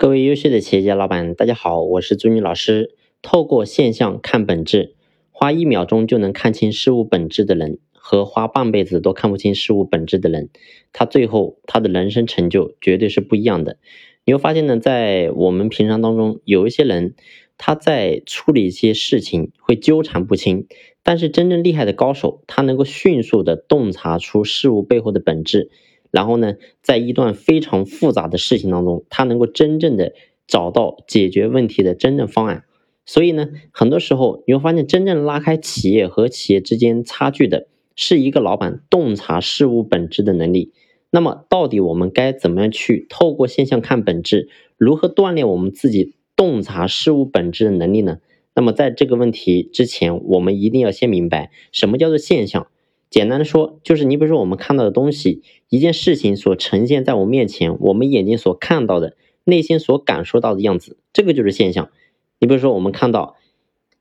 各位优秀的企业家老板，大家好，我是朱妮老师。透过现象看本质，花一秒钟就能看清事物本质的人，和花半辈子都看不清事物本质的人，他最后他的人生成就绝对是不一样的。你会发现呢，在我们平常当中，有一些人他在处理一些事情会纠缠不清，但是真正厉害的高手，他能够迅速的洞察出事物背后的本质。然后呢，在一段非常复杂的事情当中，他能够真正的找到解决问题的真正方案。所以呢，很多时候你会发现，真正拉开企业和企业之间差距的，是一个老板洞察事物本质的能力。那么，到底我们该怎么样去透过现象看本质？如何锻炼我们自己洞察事物本质的能力呢？那么，在这个问题之前，我们一定要先明白什么叫做现象。简单的说，就是你比如说我们看到的东西，一件事情所呈现在我面前，我们眼睛所看到的，内心所感受到的样子，这个就是现象。你比如说我们看到，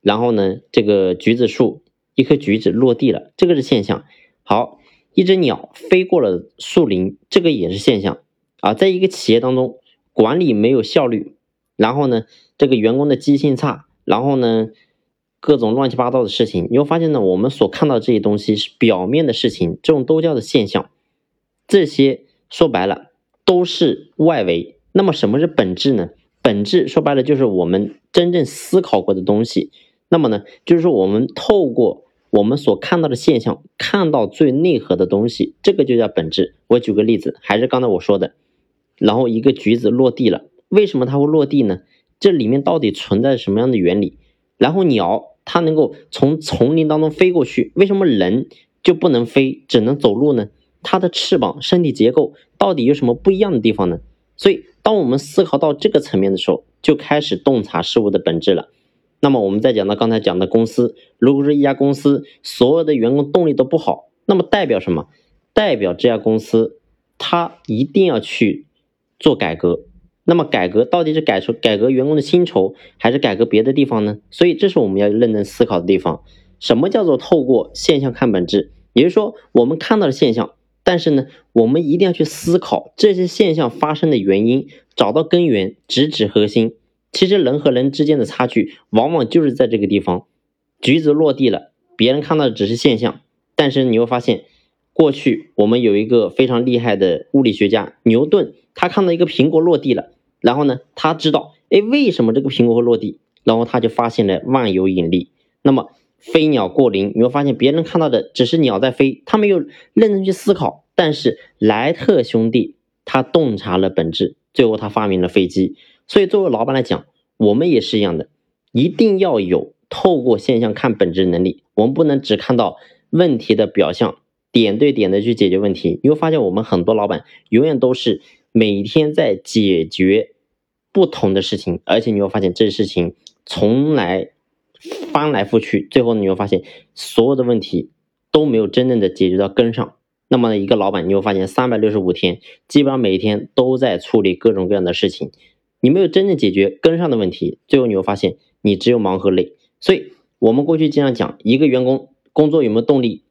然后呢，这个橘子树，一颗橘子落地了，这个是现象。好，一只鸟飞过了树林，这个也是现象。啊，在一个企业当中，管理没有效率，然后呢，这个员工的积极性差，然后呢。各种乱七八糟的事情，你会发现呢，我们所看到这些东西是表面的事情，这种都叫做现象。这些说白了都是外围。那么什么是本质呢？本质说白了就是我们真正思考过的东西。那么呢，就是说我们透过我们所看到的现象，看到最内核的东西，这个就叫本质。我举个例子，还是刚才我说的，然后一个橘子落地了，为什么它会落地呢？这里面到底存在什么样的原理？然后鸟它能够从丛林当中飞过去，为什么人就不能飞，只能走路呢？它的翅膀、身体结构到底有什么不一样的地方呢？所以，当我们思考到这个层面的时候，就开始洞察事物的本质了。那么，我们再讲到刚才讲的公司，如果说一家公司所有的员工动力都不好，那么代表什么？代表这家公司它一定要去做改革。那么改革到底是改出改革员工的薪酬，还是改革别的地方呢？所以这是我们要认真思考的地方。什么叫做透过现象看本质？也就是说，我们看到了现象，但是呢，我们一定要去思考这些现象发生的原因，找到根源，直指核心。其实人和人之间的差距，往往就是在这个地方。橘子落地了，别人看到的只是现象，但是你会发现，过去我们有一个非常厉害的物理学家牛顿，他看到一个苹果落地了。然后呢，他知道，哎，为什么这个苹果会落地？然后他就发现了万有引力。那么飞鸟过林，你会发现别人看到的只是鸟在飞，他没有认真去思考。但是莱特兄弟他洞察了本质，最后他发明了飞机。所以作为老板来讲，我们也是一样的，一定要有透过现象看本质能力。我们不能只看到问题的表象，点对点的去解决问题。你会发现我们很多老板永远都是。每天在解决不同的事情，而且你会发现这事情从来翻来覆去，最后你会发现所有的问题都没有真正的解决到根上。那么一个老板，你会发现三百六十五天，基本上每天都在处理各种各样的事情，你没有真正解决根上的问题，最后你会发现你只有忙和累。所以我们过去经常讲，一个员工工作有没有动力，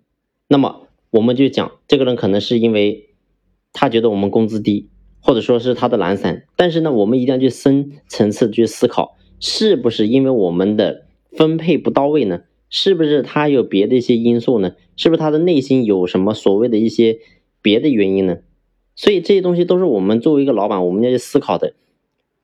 那么我们就讲这个人可能是因为他觉得我们工资低。或者说是他的懒散，但是呢，我们一定要去深层次去思考，是不是因为我们的分配不到位呢？是不是他有别的一些因素呢？是不是他的内心有什么所谓的一些别的原因呢？所以这些东西都是我们作为一个老板，我们要去思考的。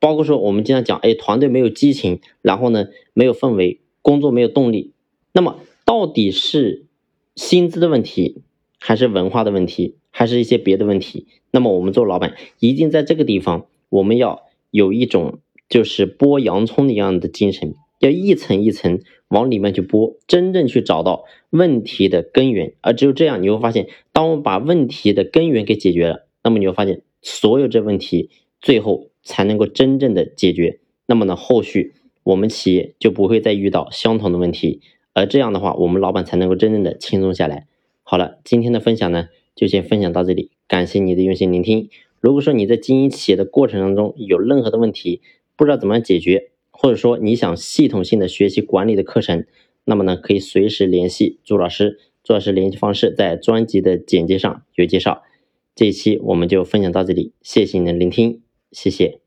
包括说我们经常讲，哎，团队没有激情，然后呢，没有氛围，工作没有动力。那么到底是薪资的问题，还是文化的问题？还是一些别的问题，那么我们做老板一定在这个地方，我们要有一种就是剥洋葱一样的精神，要一层一层往里面去剥，真正去找到问题的根源。而只有这样，你会发现，当我们把问题的根源给解决了，那么你会发现，所有这问题最后才能够真正的解决。那么呢，后续我们企业就不会再遇到相同的问题，而这样的话，我们老板才能够真正的轻松下来。好了，今天的分享呢。就先分享到这里，感谢你的用心聆听。如果说你在经营企业的过程当中有任何的问题，不知道怎么样解决，或者说你想系统性的学习管理的课程，那么呢，可以随时联系朱老师。朱老师联系方式在专辑的简介上有介绍。这一期我们就分享到这里，谢谢你的聆听，谢谢。